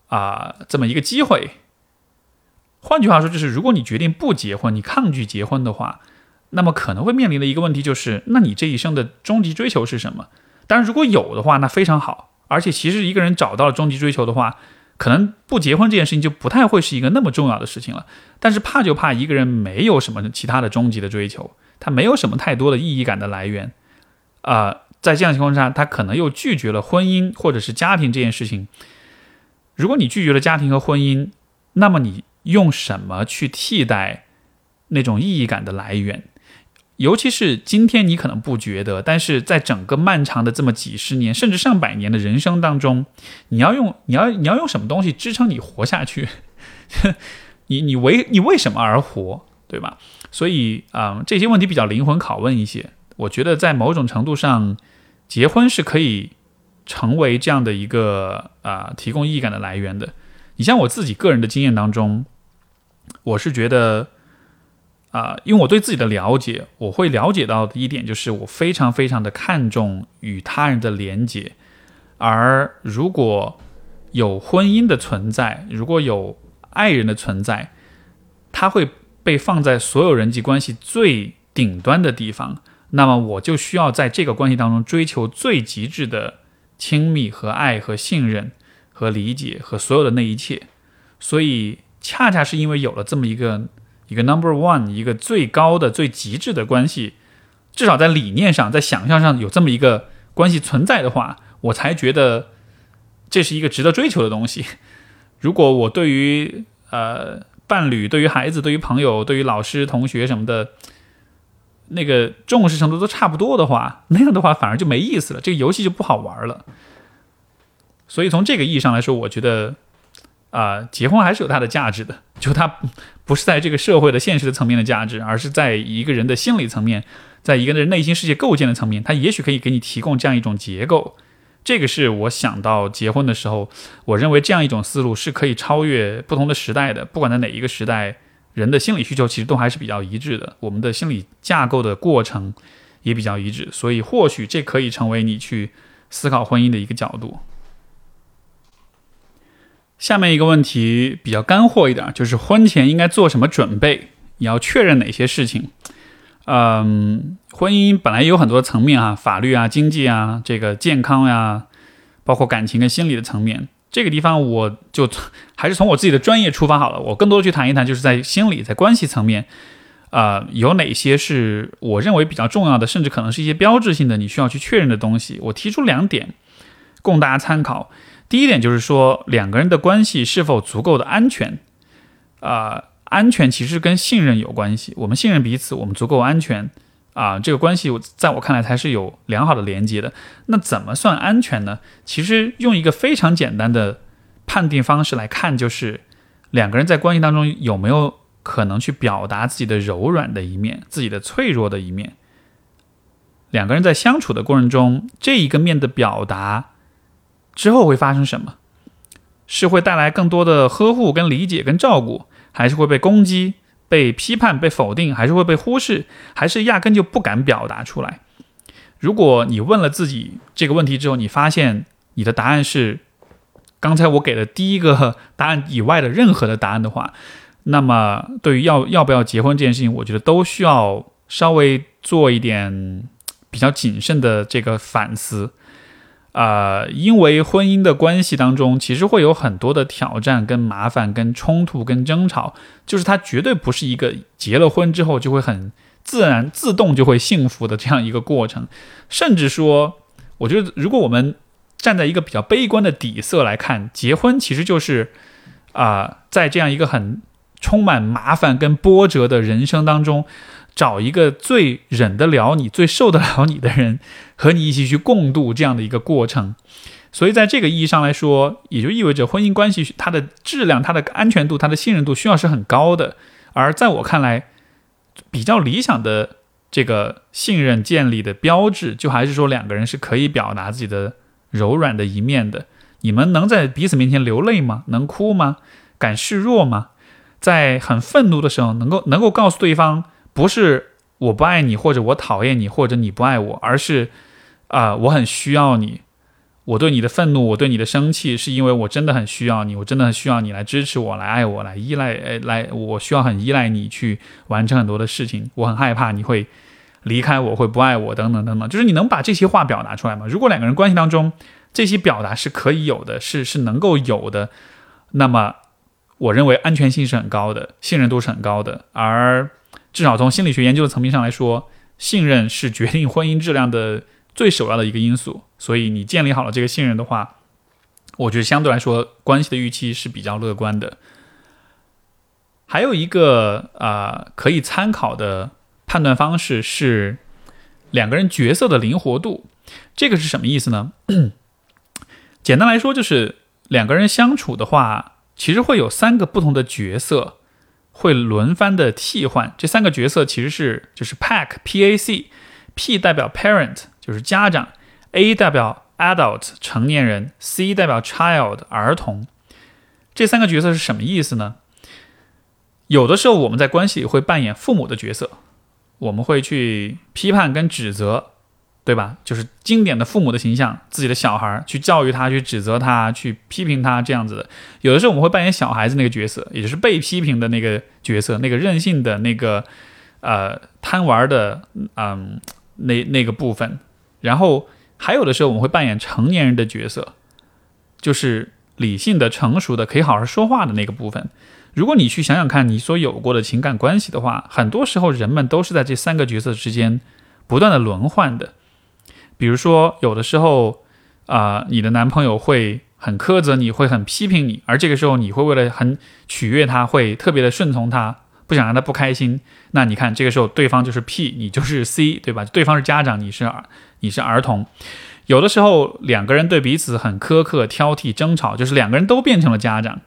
啊这么一个机会。换句话说，就是如果你决定不结婚，你抗拒结婚的话，那么可能会面临的一个问题就是，那你这一生的终极追求是什么？当然，如果有的话，那非常好。而且，其实一个人找到了终极追求的话，可能不结婚这件事情就不太会是一个那么重要的事情了，但是怕就怕一个人没有什么其他的终极的追求，他没有什么太多的意义感的来源，啊，在这样情况下，他可能又拒绝了婚姻或者是家庭这件事情。如果你拒绝了家庭和婚姻，那么你用什么去替代那种意义感的来源？尤其是今天，你可能不觉得，但是在整个漫长的这么几十年，甚至上百年的人生当中，你要用你要你要用什么东西支撑你活下去？你你为你为什么而活，对吧？所以啊，这些问题比较灵魂拷问一些。我觉得在某种程度上，结婚是可以成为这样的一个啊提供意义感的来源的。你像我自己个人的经验当中，我是觉得。啊，因为我对自己的了解，我会了解到的一点就是，我非常非常的看重与他人的连接，而如果有婚姻的存在，如果有爱人的存在，他会被放在所有人际关系最顶端的地方，那么我就需要在这个关系当中追求最极致的亲密和爱和信任和理解和所有的那一切，所以恰恰是因为有了这么一个。一个 number one，一个最高的、最极致的关系，至少在理念上、在想象上有这么一个关系存在的话，我才觉得这是一个值得追求的东西。如果我对于呃伴侣、对于孩子、对于朋友、对于老师、同学什么的，那个重视程度都差不多的话，那样的话反而就没意思了，这个游戏就不好玩了。所以从这个意义上来说，我觉得啊，结婚还是有它的价值的，就它不是在这个社会的现实的层面的价值，而是在一个人的心理层面，在一个人内心世界构建的层面，它也许可以给你提供这样一种结构。这个是我想到结婚的时候，我认为这样一种思路是可以超越不同的时代的。不管在哪一个时代，人的心理需求其实都还是比较一致的，我们的心理架构的过程也比较一致。所以，或许这可以成为你去思考婚姻的一个角度。下面一个问题比较干货一点，就是婚前应该做什么准备？你要确认哪些事情？嗯，婚姻本来有很多层面啊，法律啊、经济啊、这个健康呀，包括感情跟心理的层面。这个地方我就还是从我自己的专业出发好了，我更多去谈一谈，就是在心理、在关系层面，啊，有哪些是我认为比较重要的，甚至可能是一些标志性的，你需要去确认的东西。我提出两点供大家参考。第一点就是说，两个人的关系是否足够的安全，啊。安全其实跟信任有关系，我们信任彼此，我们足够安全啊，这个关系在我看来才是有良好的连接的。那怎么算安全呢？其实用一个非常简单的判定方式来看，就是两个人在关系当中有没有可能去表达自己的柔软的一面，自己的脆弱的一面。两个人在相处的过程中，这一个面的表达之后会发生什么？是会带来更多的呵护、跟理解、跟照顾。还是会被攻击、被批判、被否定，还是会被忽视，还是压根就不敢表达出来。如果你问了自己这个问题之后，你发现你的答案是刚才我给的第一个答案以外的任何的答案的话，那么对于要要不要结婚这件事情，我觉得都需要稍微做一点比较谨慎的这个反思。啊，因为婚姻的关系当中，其实会有很多的挑战、跟麻烦、跟冲突、跟争吵，就是它绝对不是一个结了婚之后就会很自然、自动就会幸福的这样一个过程。甚至说，我觉得如果我们站在一个比较悲观的底色来看，结婚其实就是啊，在这样一个很充满麻烦跟波折的人生当中。找一个最忍得了你、最受得了你的人，和你一起去共度这样的一个过程。所以，在这个意义上来说，也就意味着婚姻关系它的质量、它的安全度、它的信任度需要是很高的。而在我看来，比较理想的这个信任建立的标志，就还是说两个人是可以表达自己的柔软的一面的。你们能在彼此面前流泪吗？能哭吗？敢示弱吗？在很愤怒的时候，能够能够告诉对方。不是我不爱你，或者我讨厌你，或者你不爱我，而是，啊，我很需要你。我对你的愤怒，我对你的生气，是因为我真的很需要你，我真的很需要你来支持我，来爱我，来依赖，呃，来，我需要很依赖你去完成很多的事情。我很害怕你会离开我，会不爱我，等等等等。就是你能把这些话表达出来吗？如果两个人关系当中这些表达是可以有的，是是能够有的，那么我认为安全性是很高的，信任度是很高的，而。至少从心理学研究的层面上来说，信任是决定婚姻质量的最首要的一个因素。所以你建立好了这个信任的话，我觉得相对来说关系的预期是比较乐观的。还有一个啊可以参考的判断方式是两个人角色的灵活度。这个是什么意思呢？简单来说就是两个人相处的话，其实会有三个不同的角色。会轮番的替换，这三个角色其实是就是 PAC P A C，P 代表 parent 就是家长，A 代表 adult 成年人，C 代表 child 儿童。这三个角色是什么意思呢？有的时候我们在关系里会扮演父母的角色，我们会去批判跟指责。对吧？就是经典的父母的形象，自己的小孩去教育他，去指责他，去批评他这样子的。有的时候我们会扮演小孩子那个角色，也就是被批评的那个角色，那个任性的那个，呃，贪玩的，嗯，那那个部分。然后还有的时候我们会扮演成年人的角色，就是理性的、成熟的、可以好好说话的那个部分。如果你去想想看你所有过的情感关系的话，很多时候人们都是在这三个角色之间不断的轮换的。比如说，有的时候，啊，你的男朋友会很苛责你，会很批评你，而这个时候你会为了很取悦他，会特别的顺从他，不想让他不开心。那你看，这个时候对方就是 P，你就是 C，对吧？对方是家长，你是儿，你是儿童。有的时候两个人对彼此很苛刻、挑剔、争吵，就是两个人都变成了家长。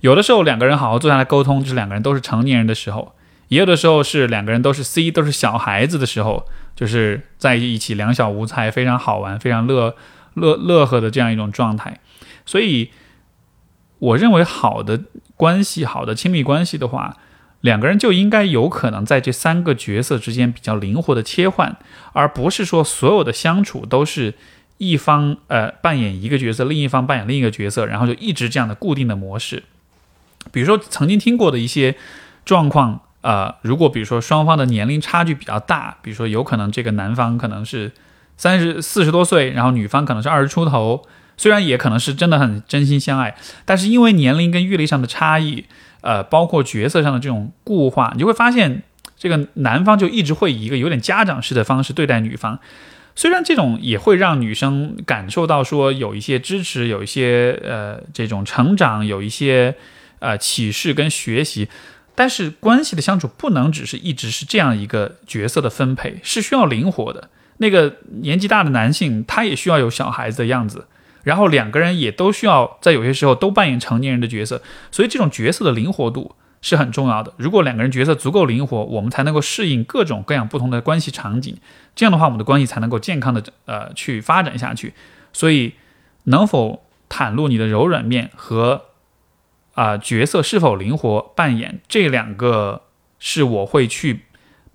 有的时候两个人好好坐下来沟通，就是两个人都是成年人的时候；也有的时候是两个人都是 C，都是小孩子的时候，就是在一起两小无猜，非常好玩，非常乐乐乐呵的这样一种状态。所以，我认为好的关系、好的亲密关系的话，两个人就应该有可能在这三个角色之间比较灵活的切换，而不是说所有的相处都是一方呃扮演一个角色，另一方扮演另一个角色，然后就一直这样的固定的模式。比如说曾经听过的一些状况，呃，如果比如说双方的年龄差距比较大，比如说有可能这个男方可能是三十四十多岁，然后女方可能是二十出头。虽然也可能是真的很真心相爱，但是因为年龄跟阅历上的差异，呃，包括角色上的这种固化，你就会发现，这个男方就一直会以一个有点家长式的方式对待女方。虽然这种也会让女生感受到说有一些支持，有一些呃这种成长，有一些呃启示跟学习，但是关系的相处不能只是一直是这样一个角色的分配，是需要灵活的。那个年纪大的男性，他也需要有小孩子的样子。然后两个人也都需要在有些时候都扮演成年人的角色，所以这种角色的灵活度是很重要的。如果两个人角色足够灵活，我们才能够适应各种各样不同的关系场景，这样的话，我们的关系才能够健康的呃去发展下去。所以，能否袒露你的柔软面和啊角色是否灵活扮演，这两个是我会去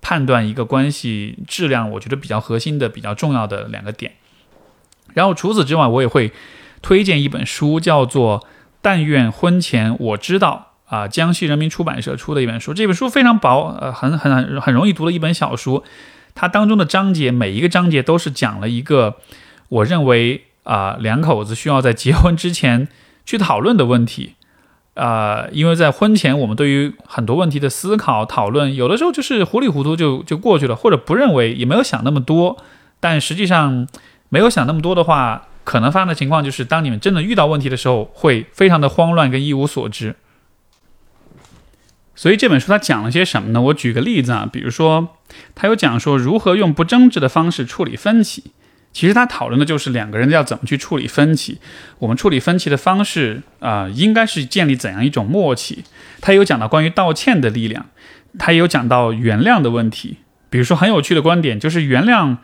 判断一个关系质量，我觉得比较核心的、比较重要的两个点。然后除此之外，我也会推荐一本书，叫做《但愿婚前我知道》啊，江西人民出版社出的一本书。这本书非常薄，呃，很很很很容易读的一本小书。它当中的章节，每一个章节都是讲了一个我认为啊，两口子需要在结婚之前去讨论的问题。啊，因为在婚前，我们对于很多问题的思考讨论，有的时候就是糊里糊涂就就过去了，或者不认为，也没有想那么多。但实际上。没有想那么多的话，可能发生的情况就是，当你们真的遇到问题的时候，会非常的慌乱跟一无所知。所以这本书它讲了些什么呢？我举个例子啊，比如说，它有讲说如何用不争执的方式处理分歧。其实他讨论的就是两个人要怎么去处理分歧。我们处理分歧的方式啊，应该是建立怎样一种默契？他有讲到关于道歉的力量，他也有讲到原谅的问题。比如说很有趣的观点就是原谅。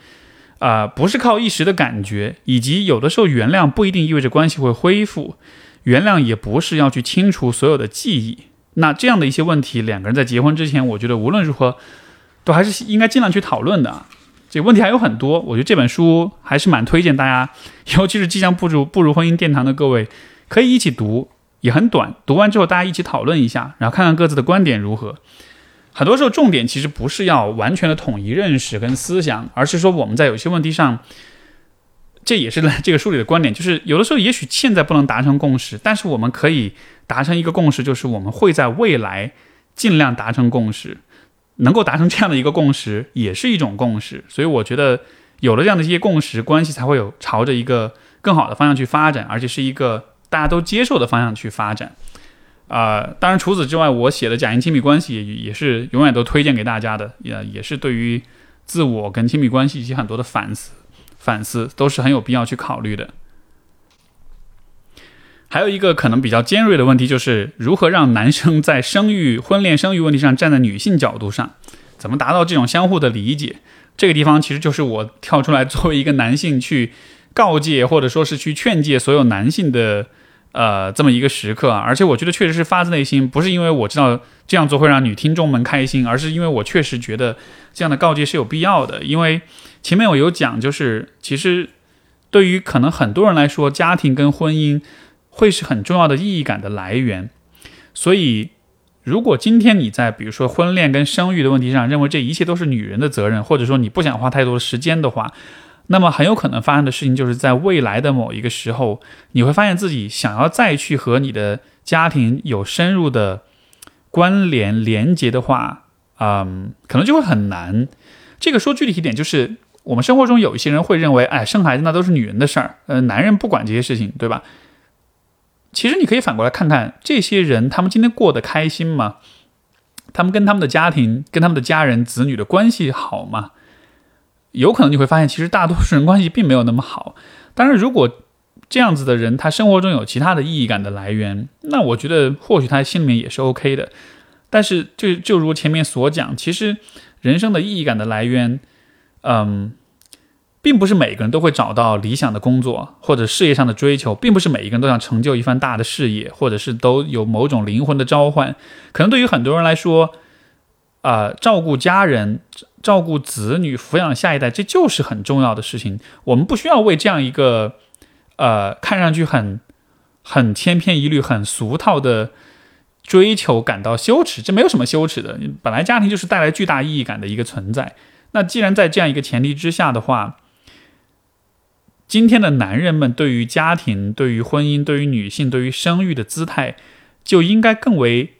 啊，不是靠一时的感觉，以及有的时候原谅不一定意味着关系会恢复，原谅也不是要去清除所有的记忆。那这样的一些问题，两个人在结婚之前，我觉得无论如何，都还是应该尽量去讨论的。这问题还有很多，我觉得这本书还是蛮推荐大家，尤其是即将步入步入婚姻殿堂的各位，可以一起读，也很短，读完之后大家一起讨论一下，然后看看各自的观点如何。很多时候，重点其实不是要完全的统一认识跟思想，而是说我们在有些问题上，这也是 这个书里的观点，就是有的时候也许现在不能达成共识，但是我们可以达成一个共识，就是我们会在未来尽量达成共识，能够达成这样的一个共识，也是一种共识。所以我觉得有了这样的一些共识，关系才会有朝着一个更好的方向去发展，而且是一个大家都接受的方向去发展。啊，当然除此之外，我写的假性亲密关系也也是永远都推荐给大家的，也也是对于自我跟亲密关系以及很多的反思，反思都是很有必要去考虑的。还有一个可能比较尖锐的问题，就是如何让男生在生育、婚恋、生育问题上站在女性角度上，怎么达到这种相互的理解？这个地方其实就是我跳出来作为一个男性去告诫，或者说是去劝诫所有男性的。呃，这么一个时刻啊，而且我觉得确实是发自内心，不是因为我知道这样做会让女听众们开心，而是因为我确实觉得这样的告诫是有必要的。因为前面我有讲，就是其实对于可能很多人来说，家庭跟婚姻会是很重要的意义感的来源。所以，如果今天你在比如说婚恋跟生育的问题上，认为这一切都是女人的责任，或者说你不想花太多的时间的话，那么很有可能发生的事情，就是在未来的某一个时候，你会发现自己想要再去和你的家庭有深入的关联连接的话，嗯，可能就会很难。这个说具体一点，就是我们生活中有一些人会认为，哎，生孩子那都是女人的事儿，呃，男人不管这些事情，对吧？其实你可以反过来看看，这些人他们今天过得开心吗？他们跟他们的家庭、跟他们的家人、子女的关系好吗？有可能你会发现，其实大多数人关系并没有那么好。当然，如果这样子的人他生活中有其他的意义感的来源，那我觉得或许他心里面也是 OK 的。但是，就就如前面所讲，其实人生的意义感的来源，嗯。并不是每个人都会找到理想的工作或者事业上的追求，并不是每一个人都想成就一番大的事业，或者是都有某种灵魂的召唤。可能对于很多人来说，啊，照顾家人、照顾子女、抚养下一代，这就是很重要的事情。我们不需要为这样一个，呃，看上去很很千篇一律、很俗套的追求感到羞耻。这没有什么羞耻的，本来家庭就是带来巨大意义感的一个存在。那既然在这样一个前提之下的话，今天的男人们对于家庭、对于婚姻、对于女性、对于生育的姿态，就应该更为，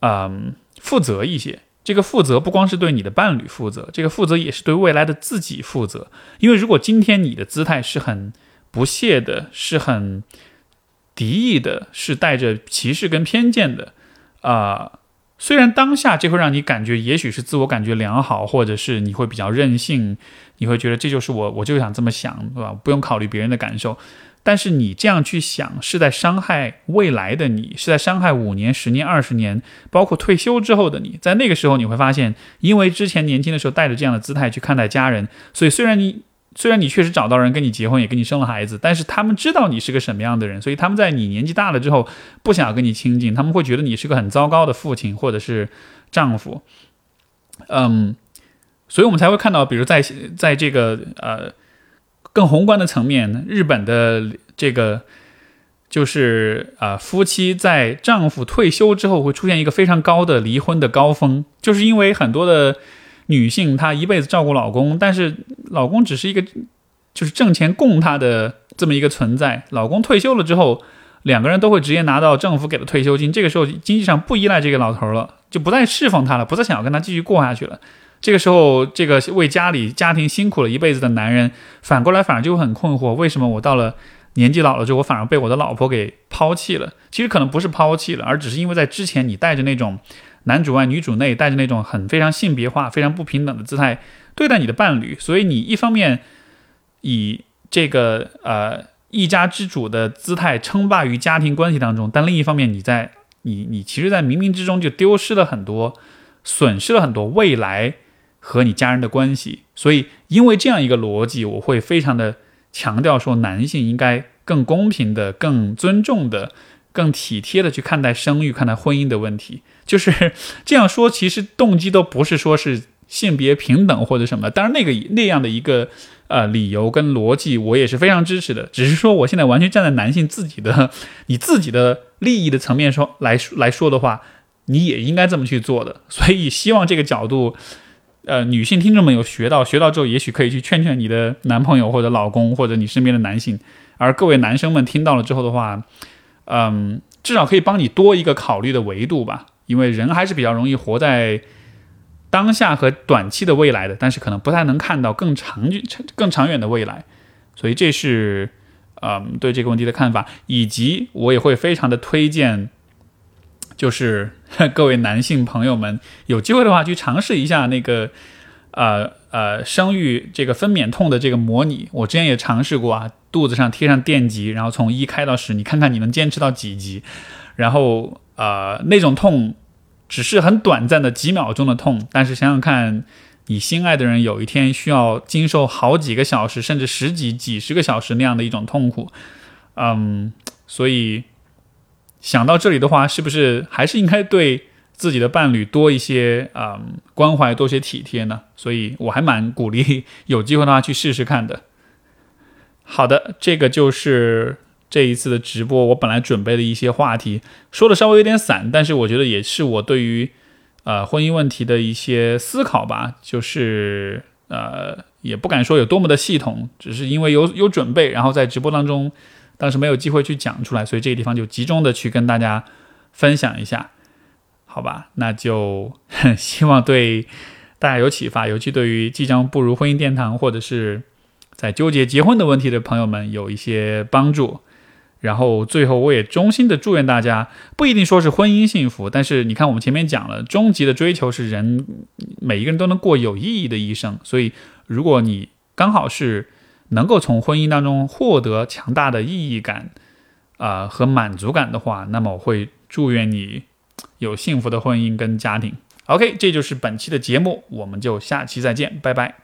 嗯，负责一些。这个负责不光是对你的伴侣负责，这个负责也是对未来的自己负责。因为如果今天你的姿态是很不屑的，是很敌意的，是带着歧视跟偏见的，啊。虽然当下这会让你感觉也许是自我感觉良好，或者是你会比较任性，你会觉得这就是我，我就想这么想，对吧？不用考虑别人的感受。但是你这样去想，是在伤害未来的你，是在伤害五年、十年、二十年，包括退休之后的你。在那个时候，你会发现，因为之前年轻的时候带着这样的姿态去看待家人，所以虽然你。虽然你确实找到人跟你结婚，也跟你生了孩子，但是他们知道你是个什么样的人，所以他们在你年纪大了之后不想跟你亲近，他们会觉得你是个很糟糕的父亲或者是丈夫。嗯，所以我们才会看到，比如在在这个呃更宏观的层面，日本的这个就是啊夫妻在丈夫退休之后会出现一个非常高的离婚的高峰，就是因为很多的。女性她一辈子照顾老公，但是老公只是一个就是挣钱供她的这么一个存在。老公退休了之后，两个人都会直接拿到政府给的退休金。这个时候经济上不依赖这个老头了，就不再侍奉他了，不再想要跟他继续过下去了。这个时候，这个为家里家庭辛苦了一辈子的男人，反过来反而就会很困惑：为什么我到了年纪老了之后，我反而被我的老婆给抛弃了？其实可能不是抛弃了，而只是因为在之前你带着那种。男主外女主内，带着那种很非常性别化、非常不平等的姿态对待你的伴侣，所以你一方面以这个呃一家之主的姿态称霸于家庭关系当中，但另一方面你在你你其实，在冥冥之中就丢失了很多，损失了很多未来和你家人的关系。所以，因为这样一个逻辑，我会非常的强调说，男性应该更公平的、更尊重的。更体贴的去看待生育、看待婚姻的问题，就是这样说。其实动机都不是说是性别平等或者什么，当然那个那样的一个呃理由跟逻辑，我也是非常支持的。只是说我现在完全站在男性自己的、你自己的利益的层面说来来说的话，你也应该这么去做的。所以希望这个角度，呃，女性听众们有学到，学到之后也许可以去劝劝你的男朋友或者老公或者你身边的男性。而各位男生们听到了之后的话，嗯，至少可以帮你多一个考虑的维度吧，因为人还是比较容易活在当下和短期的未来的，但是可能不太能看到更长、更长远的未来，所以这是嗯对这个问题的看法，以及我也会非常的推荐，就是 各位男性朋友们有机会的话去尝试一下那个。呃呃，生育这个分娩痛的这个模拟，我之前也尝试过啊，肚子上贴上电极，然后从一开到十，你看看你能坚持到几级？然后呃，那种痛只是很短暂的几秒钟的痛，但是想想看，你心爱的人有一天需要经受好几个小时，甚至十几、几十个小时那样的一种痛苦，嗯，所以想到这里的话，是不是还是应该对？自己的伴侣多一些啊关怀，多些体贴呢，所以我还蛮鼓励有机会的话去试试看的。好的，这个就是这一次的直播，我本来准备的一些话题，说的稍微有点散，但是我觉得也是我对于呃婚姻问题的一些思考吧，就是呃也不敢说有多么的系统，只是因为有有准备，然后在直播当中当时没有机会去讲出来，所以这个地方就集中的去跟大家分享一下。好吧，那就 希望对大家有启发，尤其对于即将步入婚姻殿堂或者是在纠结结婚的问题的朋友们有一些帮助。然后最后我也衷心的祝愿大家，不一定说是婚姻幸福，但是你看我们前面讲了，终极的追求是人每一个人都能过有意义的一生。所以如果你刚好是能够从婚姻当中获得强大的意义感啊和满足感的话，那么我会祝愿你有幸福的婚姻跟家庭。OK，这就是本期的节目，我们就下期再见，拜拜。